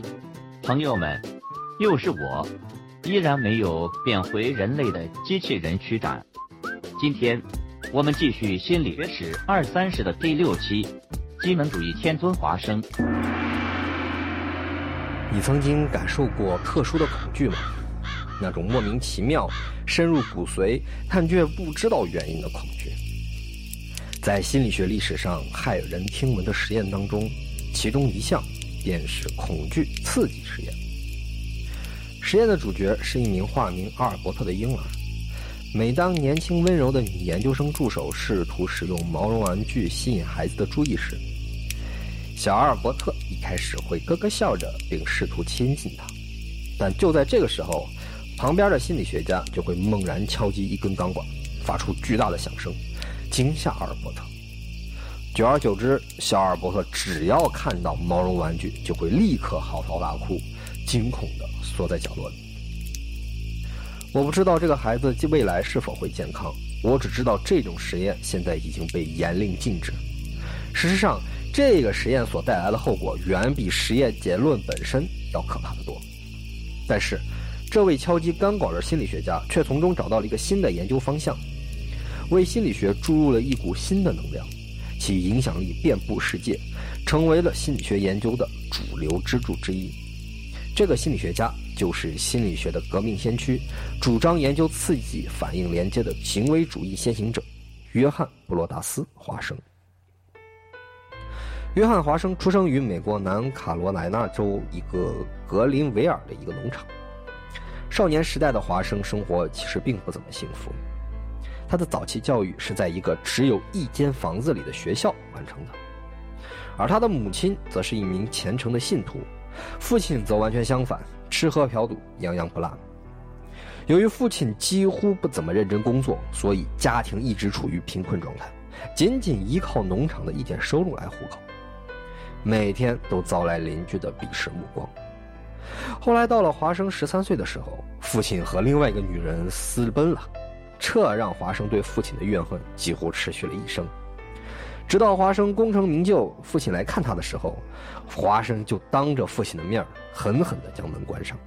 题。朋友们，又是我，依然没有变回人类的机器人区长。今天，我们继续心理学史二三十的第六期，机能主义天尊华生。你曾经感受过特殊的恐惧吗？那种莫名其妙、深入骨髓但却不知道原因的恐惧。在心理学历史上骇人听闻的实验当中，其中一项便是恐惧刺激实验。实验的主角是一名化名阿尔伯特的婴儿。每当年轻温柔的女研究生助手试图使用毛绒玩具吸引孩子的注意时，小阿尔伯特一开始会咯咯笑着，并试图亲近他。但就在这个时候，旁边的心理学家就会猛然敲击一根钢管，发出巨大的响声，惊吓阿尔伯特。久而久之，小尔伯特只要看到毛绒玩具，就会立刻嚎啕大哭，惊恐地缩在角落里。我不知道这个孩子未来是否会健康，我只知道这种实验现在已经被严令禁止。事实上，这个实验所带来的后果远比实验结论本身要可怕的多。但是，这位敲击钢管的心理学家却从中找到了一个新的研究方向，为心理学注入了一股新的能量，其影响力遍布世界，成为了心理学研究的主流支柱之一。这个心理学家就是心理学的革命先驱，主张研究刺激反应连接的行为主义先行者——约翰·布罗达斯·华生。约翰·华生出生于美国南卡罗来纳州一个格林维尔的一个农场。少年时代的华生生活其实并不怎么幸福。他的早期教育是在一个只有一间房子里的学校完成的，而他的母亲则是一名虔诚的信徒，父亲则完全相反，吃喝嫖赌，样样不落。由于父亲几乎不怎么认真工作，所以家庭一直处于贫困状态，仅仅依靠农场的一点收入来糊口。每天都遭来邻居的鄙视目光。后来到了华生十三岁的时候，父亲和另外一个女人私奔了，这让华生对父亲的怨恨几乎持续了一生。直到华生功成名就，父亲来看他的时候，华生就当着父亲的面狠狠地将门关上。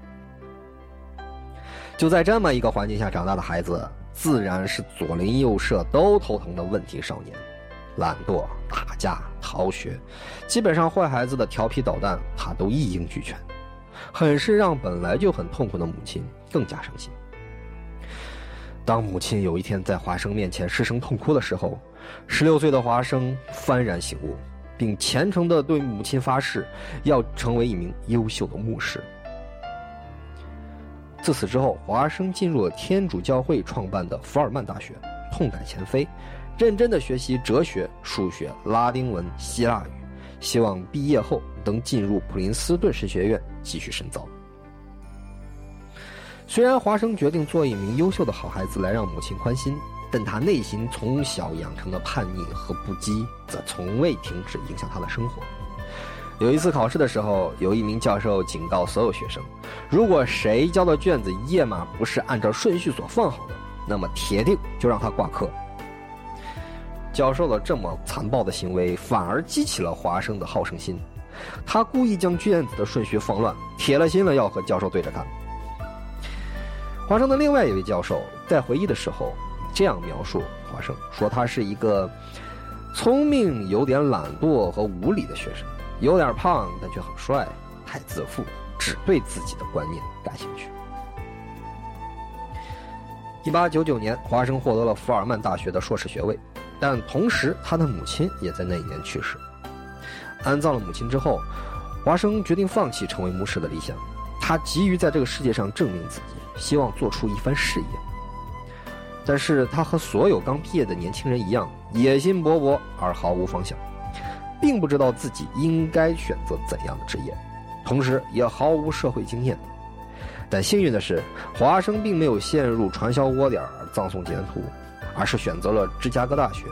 就在这么一个环境下长大的孩子，自然是左邻右舍都头疼的问题少年。懒惰、打架、逃学，基本上坏孩子的调皮捣蛋，他都一应俱全，很是让本来就很痛苦的母亲更加伤心。当母亲有一天在华生面前失声痛哭的时候，十六岁的华生幡然醒悟，并虔诚地对母亲发誓，要成为一名优秀的牧师。自此之后，华生进入了天主教会创办的福尔曼大学，痛改前非。认真的学习哲学、数学、拉丁文、希腊语，希望毕业后能进入普林斯顿神学院继续深造。虽然华生决定做一名优秀的好孩子来让母亲宽心，但他内心从小养成的叛逆和不羁，则从未停止影响他的生活。有一次考试的时候，有一名教授警告所有学生：如果谁交的卷子页码不是按照顺序所放好的，那么铁定就让他挂科。教授的这么残暴的行为，反而激起了华生的好胜心。他故意将卷子的顺序放乱，铁了心了要和教授对着干。华生的另外一位教授在回忆的时候这样描述华生：说他是一个聪明、有点懒惰和无理的学生，有点胖，但却很帅，太自负，只对自己的观念感兴趣。一八九九年，华生获得了福尔曼大学的硕士学位。但同时，他的母亲也在那一年去世。安葬了母亲之后，华生决定放弃成为牧师的理想。他急于在这个世界上证明自己，希望做出一番事业。但是他和所有刚毕业的年轻人一样，野心勃勃而毫无方向，并不知道自己应该选择怎样的职业，同时也毫无社会经验。但幸运的是，华生并没有陷入传销窝点而葬送前途。而是选择了芝加哥大学，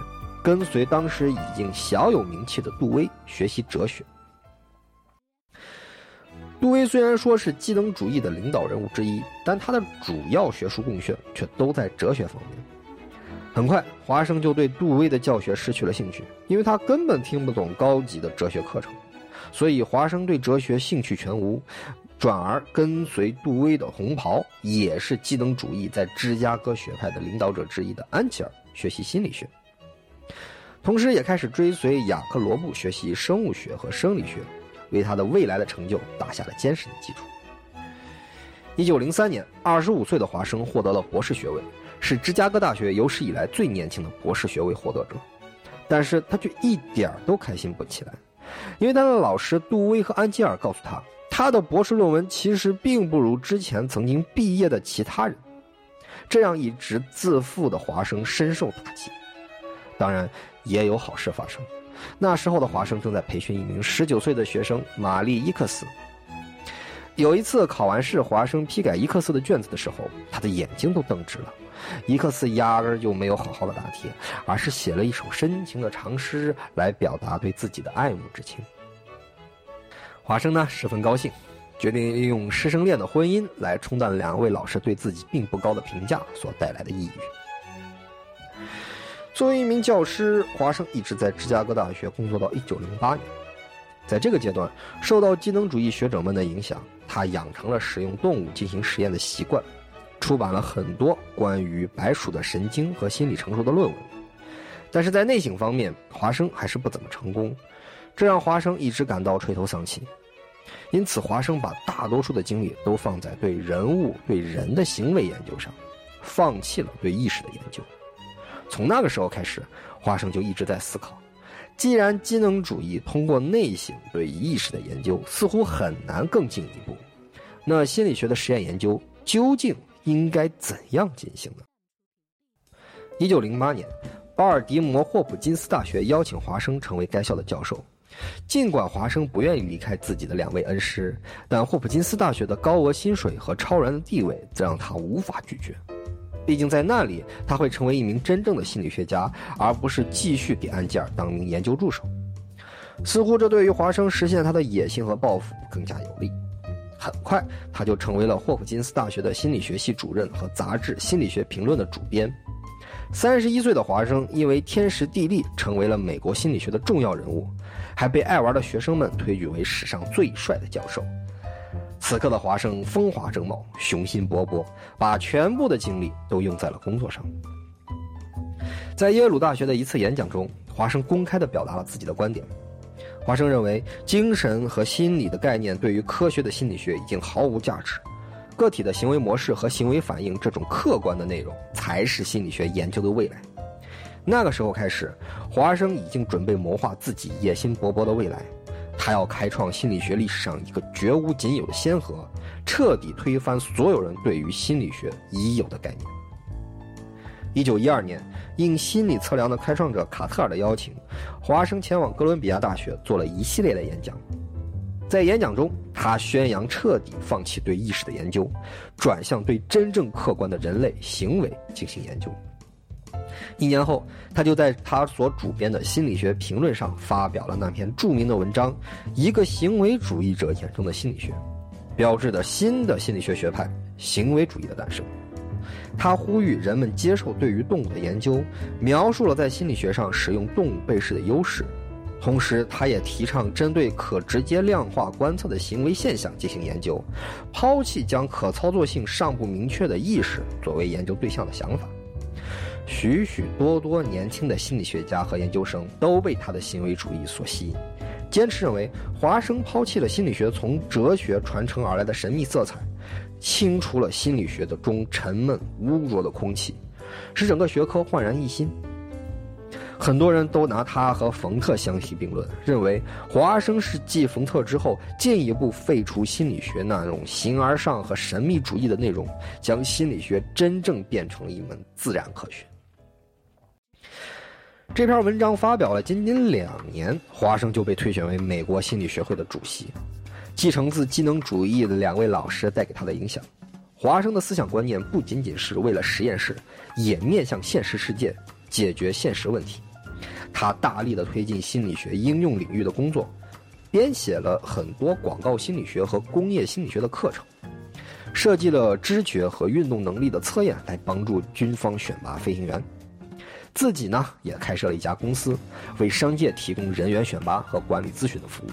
跟随当时已经小有名气的杜威学习哲学。杜威虽然说是机能主义的领导人物之一，但他的主要学术贡献却都在哲学方面。很快，华生就对杜威的教学失去了兴趣，因为他根本听不懂高级的哲学课程，所以华生对哲学兴趣全无，转而跟随杜威的红袍，也是机能主义在芝加哥学派的领导者之一的安吉尔学习心理学，同时也开始追随雅克罗布学习生物学和生理学，为他的未来的成就打下了坚实的基础。一九零三年，二十五岁的华生获得了博士学位，是芝加哥大学有史以来最年轻的博士学位获得者。但是他却一点都开心不起来，因为他的老师杜威和安吉尔告诉他，他的博士论文其实并不如之前曾经毕业的其他人。这样一直自负的华生深受打击。当然，也有好事发生。那时候的华生正在培训一名十九岁的学生玛丽伊克斯。有一次考完试，华生批改伊克斯的卷子的时候，他的眼睛都瞪直了。伊克斯压根就没有好好的答题，而是写了一首深情的长诗来表达对自己的爱慕之情。华生呢十分高兴，决定利用师生恋的婚姻来冲淡两位老师对自己并不高的评价所带来的抑郁。作为一名教师，华生一直在芝加哥大学工作到一九零八年。在这个阶段，受到机能主义学者们的影响，他养成了使用动物进行实验的习惯。出版了很多关于白鼠的神经和心理成熟的论文，但是在内省方面，华生还是不怎么成功，这让华生一直感到垂头丧气。因此，华生把大多数的精力都放在对人物、对人的行为研究上，放弃了对意识的研究。从那个时候开始，华生就一直在思考：既然机能主义通过内省对意识的研究似乎很难更进一步，那心理学的实验研究究竟？应该怎样进行呢？一九零八年，巴尔的摩霍普金斯大学邀请华生成为该校的教授。尽管华生不愿意离开自己的两位恩师，但霍普金斯大学的高额薪水和超然的地位则让他无法拒绝。毕竟在那里，他会成为一名真正的心理学家，而不是继续给安吉尔当名研究助手。似乎这对于华生实现他的野心和抱负更加有利。很快，他就成为了霍普金斯大学的心理学系主任和杂志《心理学评论》的主编。三十一岁的华生因为天时地利，成为了美国心理学的重要人物，还被爱玩的学生们推举为史上最帅的教授。此刻的华生风华正茂，雄心勃勃，把全部的精力都用在了工作上。在耶鲁大学的一次演讲中，华生公开地表达了自己的观点。华生认为，精神和心理的概念对于科学的心理学已经毫无价值，个体的行为模式和行为反应这种客观的内容才是心理学研究的未来。那个时候开始，华生已经准备谋划自己野心勃勃的未来，他要开创心理学历史上一个绝无仅有的先河，彻底推翻所有人对于心理学已有的概念。一九一二年。应心理测量的开创者卡特尔的邀请，华生前往哥伦比亚大学做了一系列的演讲。在演讲中，他宣扬彻底放弃对意识的研究，转向对真正客观的人类行为进行研究。一年后，他就在他所主编的《心理学评论》上发表了那篇著名的文章《一个行为主义者眼中的心理学》，标志着新的心理学学派——行为主义的诞生。他呼吁人们接受对于动物的研究，描述了在心理学上使用动物被试的优势，同时他也提倡针对可直接量化观测的行为现象进行研究，抛弃将可操作性尚不明确的意识作为研究对象的想法。许许多多年轻的心理学家和研究生都被他的行为主义所吸引，坚持认为华生抛弃了心理学从哲学传承而来的神秘色彩。清除了心理学的中沉闷污浊的空气，使整个学科焕然一新。很多人都拿他和冯特相提并论，认为华生是继冯特之后进一步废除心理学那种形而上和神秘主义的内容，将心理学真正变成了一门自然科学。这篇文章发表了仅仅两年，华生就被推选为美国心理学会的主席。继承自机能主义的两位老师带给他的影响，华生的思想观念不仅仅是为了实验室，也面向现实世界解决现实问题。他大力的推进心理学应用领域的工作，编写了很多广告心理学和工业心理学的课程，设计了知觉和运动能力的测验来帮助军方选拔飞行员。自己呢也开设了一家公司，为商界提供人员选拔和管理咨询的服务。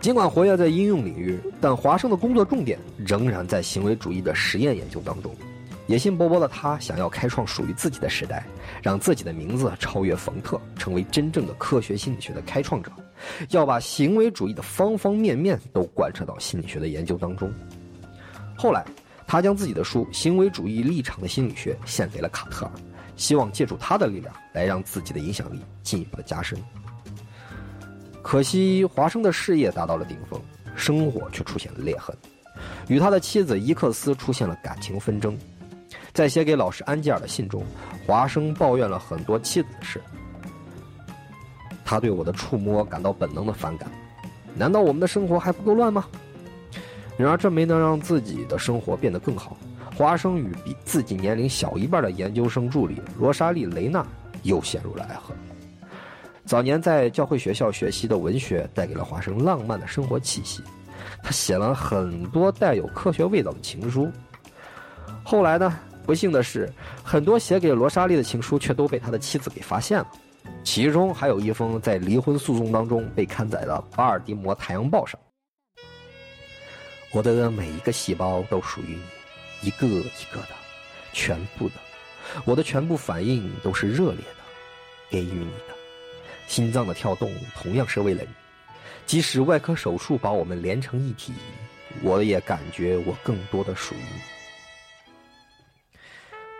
尽管活跃在应用领域，但华生的工作重点仍然在行为主义的实验研究当中。野心勃勃的他想要开创属于自己的时代，让自己的名字超越冯特，成为真正的科学心理学的开创者。要把行为主义的方方面面都贯彻到心理学的研究当中。后来，他将自己的书《行为主义立场的心理学》献给了卡特尔，希望借助他的力量来让自己的影响力进一步的加深。可惜，华生的事业达到了顶峰，生活却出现了裂痕，与他的妻子伊克斯出现了感情纷争。在写给老师安吉尔的信中，华生抱怨了很多妻子的事。他对我的触摸感到本能的反感，难道我们的生活还不够乱吗？然而这没能让自己的生活变得更好。华生与比自己年龄小一半的研究生助理罗莎莉·雷纳又陷入了爱河。早年在教会学校学习的文学带给了华生浪漫的生活气息，他写了很多带有科学味道的情书。后来呢？不幸的是，很多写给罗莎莉的情书却都被他的妻子给发现了，其中还有一封在离婚诉讼当中被刊载的《巴尔的摩太阳报》上。我的每一个细胞都属于你，一个一个的，全部的，我的全部反应都是热烈的，给予你的。心脏的跳动同样是为了你，即使外科手术把我们连成一体，我也感觉我更多的属于你。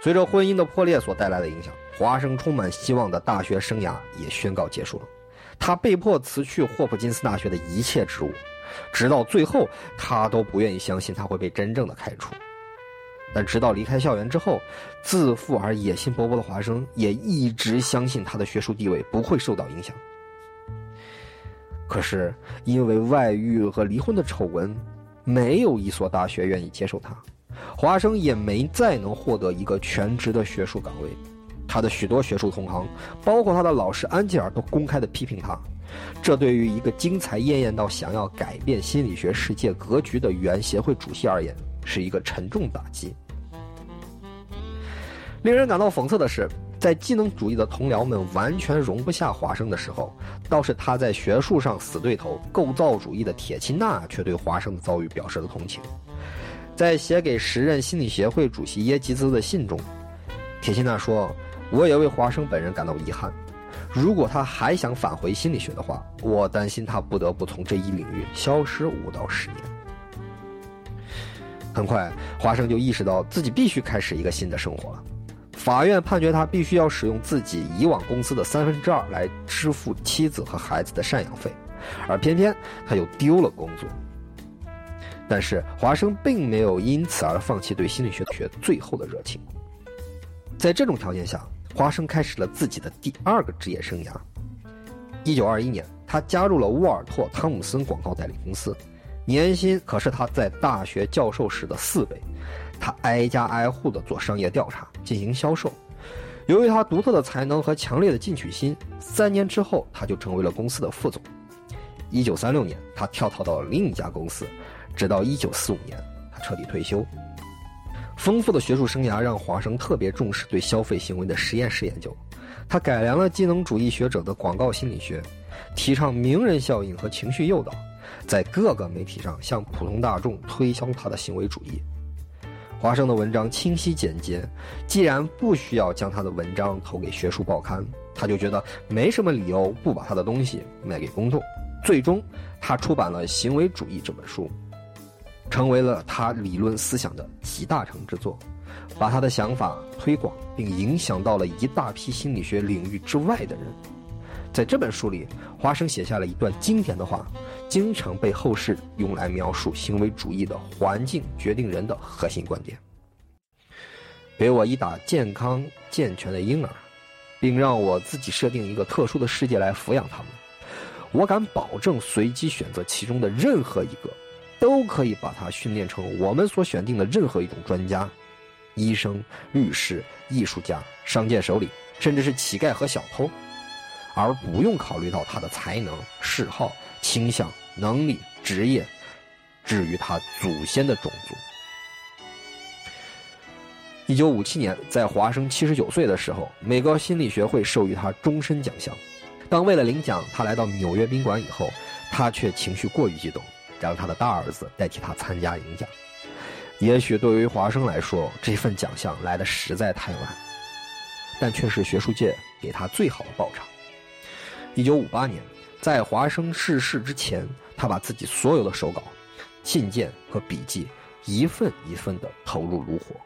随着婚姻的破裂所带来的影响，华生充满希望的大学生涯也宣告结束了。他被迫辞去霍普金斯大学的一切职务，直到最后，他都不愿意相信他会被真正的开除。但直到离开校园之后，自负而野心勃勃的华生也一直相信他的学术地位不会受到影响。可是，因为外遇和离婚的丑闻，没有一所大学愿意接受他。华生也没再能获得一个全职的学术岗位，他的许多学术同行，包括他的老师安吉尔，都公开的批评他。这对于一个精彩艳艳到想要改变心理学世界格局的原协会主席而言，是一个沉重打击。令人感到讽刺的是，在技能主义的同僚们完全容不下华生的时候，倒是他在学术上死对头构造主义的铁钦纳却对华生的遭遇表示了同情。在写给时任心理协会主席耶吉兹的信中，铁钦纳说：“我也为华生本人感到遗憾。如果他还想返回心理学的话，我担心他不得不从这一领域消失五到十年。”很快，华生就意识到自己必须开始一个新的生活了。法院判决他必须要使用自己以往工资的三分之二来支付妻子和孩子的赡养费，而偏偏他又丢了工作。但是华生并没有因此而放弃对心理学学最后的热情。在这种条件下，华生开始了自己的第二个职业生涯。一九二一年，他加入了沃尔托·汤姆森广告代理公司，年薪可是他在大学教授时的四倍。他挨家挨户地做商业调查，进行销售。由于他独特的才能和强烈的进取心，三年之后他就成为了公司的副总。一九三六年，他跳槽到了另一家公司。直到一九四五年，他彻底退休。丰富的学术生涯让华生特别重视对消费行为的实验室研究。他改良了机能主义学者的广告心理学，提倡名人效应和情绪诱导，在各个媒体上向普通大众推销他的行为主义。华生的文章清晰简洁，既然不需要将他的文章投给学术报刊，他就觉得没什么理由不把他的东西卖给公众。最终，他出版了《行为主义》这本书。成为了他理论思想的集大成之作，把他的想法推广并影响到了一大批心理学领域之外的人。在这本书里，华生写下了一段经典的话，经常被后世用来描述行为主义的环境决定人的核心观点。给我一打健康健全的婴儿，并让我自己设定一个特殊的世界来抚养他们，我敢保证随机选择其中的任何一个。都可以把它训练成我们所选定的任何一种专家，医生、律师、艺术家、商界首领，甚至是乞丐和小偷，而不用考虑到他的才能、嗜好、倾向、能力、职业，至于他祖先的种族。一九五七年，在华生七十九岁的时候，美国心理学会授予他终身奖项。当为了领奖，他来到纽约宾馆以后。他却情绪过于激动，让他的大儿子代替他参加演讲。也许对于华生来说，这份奖项来的实在太晚，但却是学术界给他最好的报偿。一九五八年，在华生逝世之前，他把自己所有的手稿、信件和笔记一份一份地投入炉火，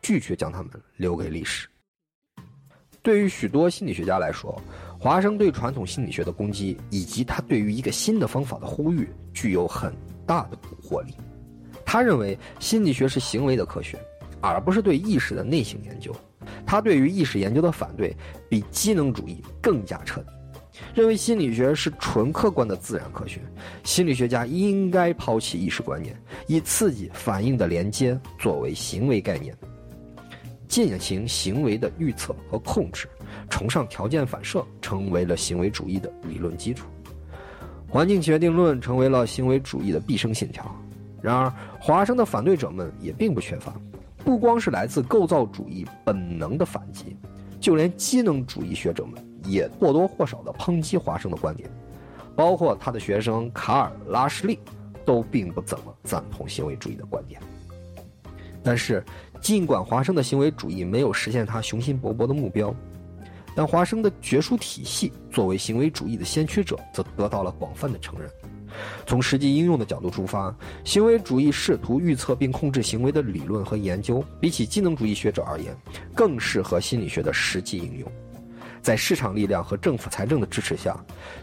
拒绝将它们留给历史。对于许多心理学家来说，华生对传统心理学的攻击，以及他对于一个新的方法的呼吁，具有很大的蛊惑力。他认为心理学是行为的科学，而不是对意识的内省研究。他对于意识研究的反对，比机能主义更加彻底，认为心理学是纯客观的自然科学。心理学家应该抛弃意识观念，以刺激反应的连接作为行为概念。进行行为的预测和控制，崇尚条件反射，成为了行为主义的理论基础。环境决定论成为了行为主义的毕生信条。然而，华生的反对者们也并不缺乏，不光是来自构造主义本能的反击，就连机能主义学者们也或多或少地抨击华生的观点，包括他的学生卡尔拉什利，都并不怎么赞同行为主义的观点。但是，尽管华生的行为主义没有实现他雄心勃勃的目标，但华生的学术体系作为行为主义的先驱者，则得到了广泛的承认。从实际应用的角度出发，行为主义试图预测并控制行为的理论和研究，比起机能主义学者而言，更适合心理学的实际应用。在市场力量和政府财政的支持下，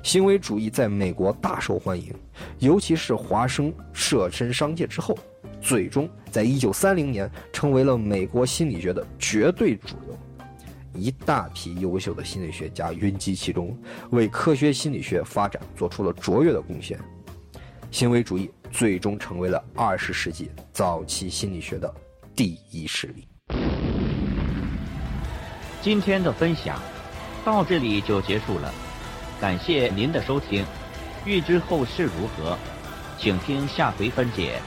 行为主义在美国大受欢迎，尤其是华生涉身商界之后。最终，在一九三零年，成为了美国心理学的绝对主流。一大批优秀的心理学家云集其中，为科学心理学发展做出了卓越的贡献。行为主义最终成为了二十世纪早期心理学的第一势力。今天的分享到这里就结束了，感谢您的收听。欲知后事如何，请听下回分解。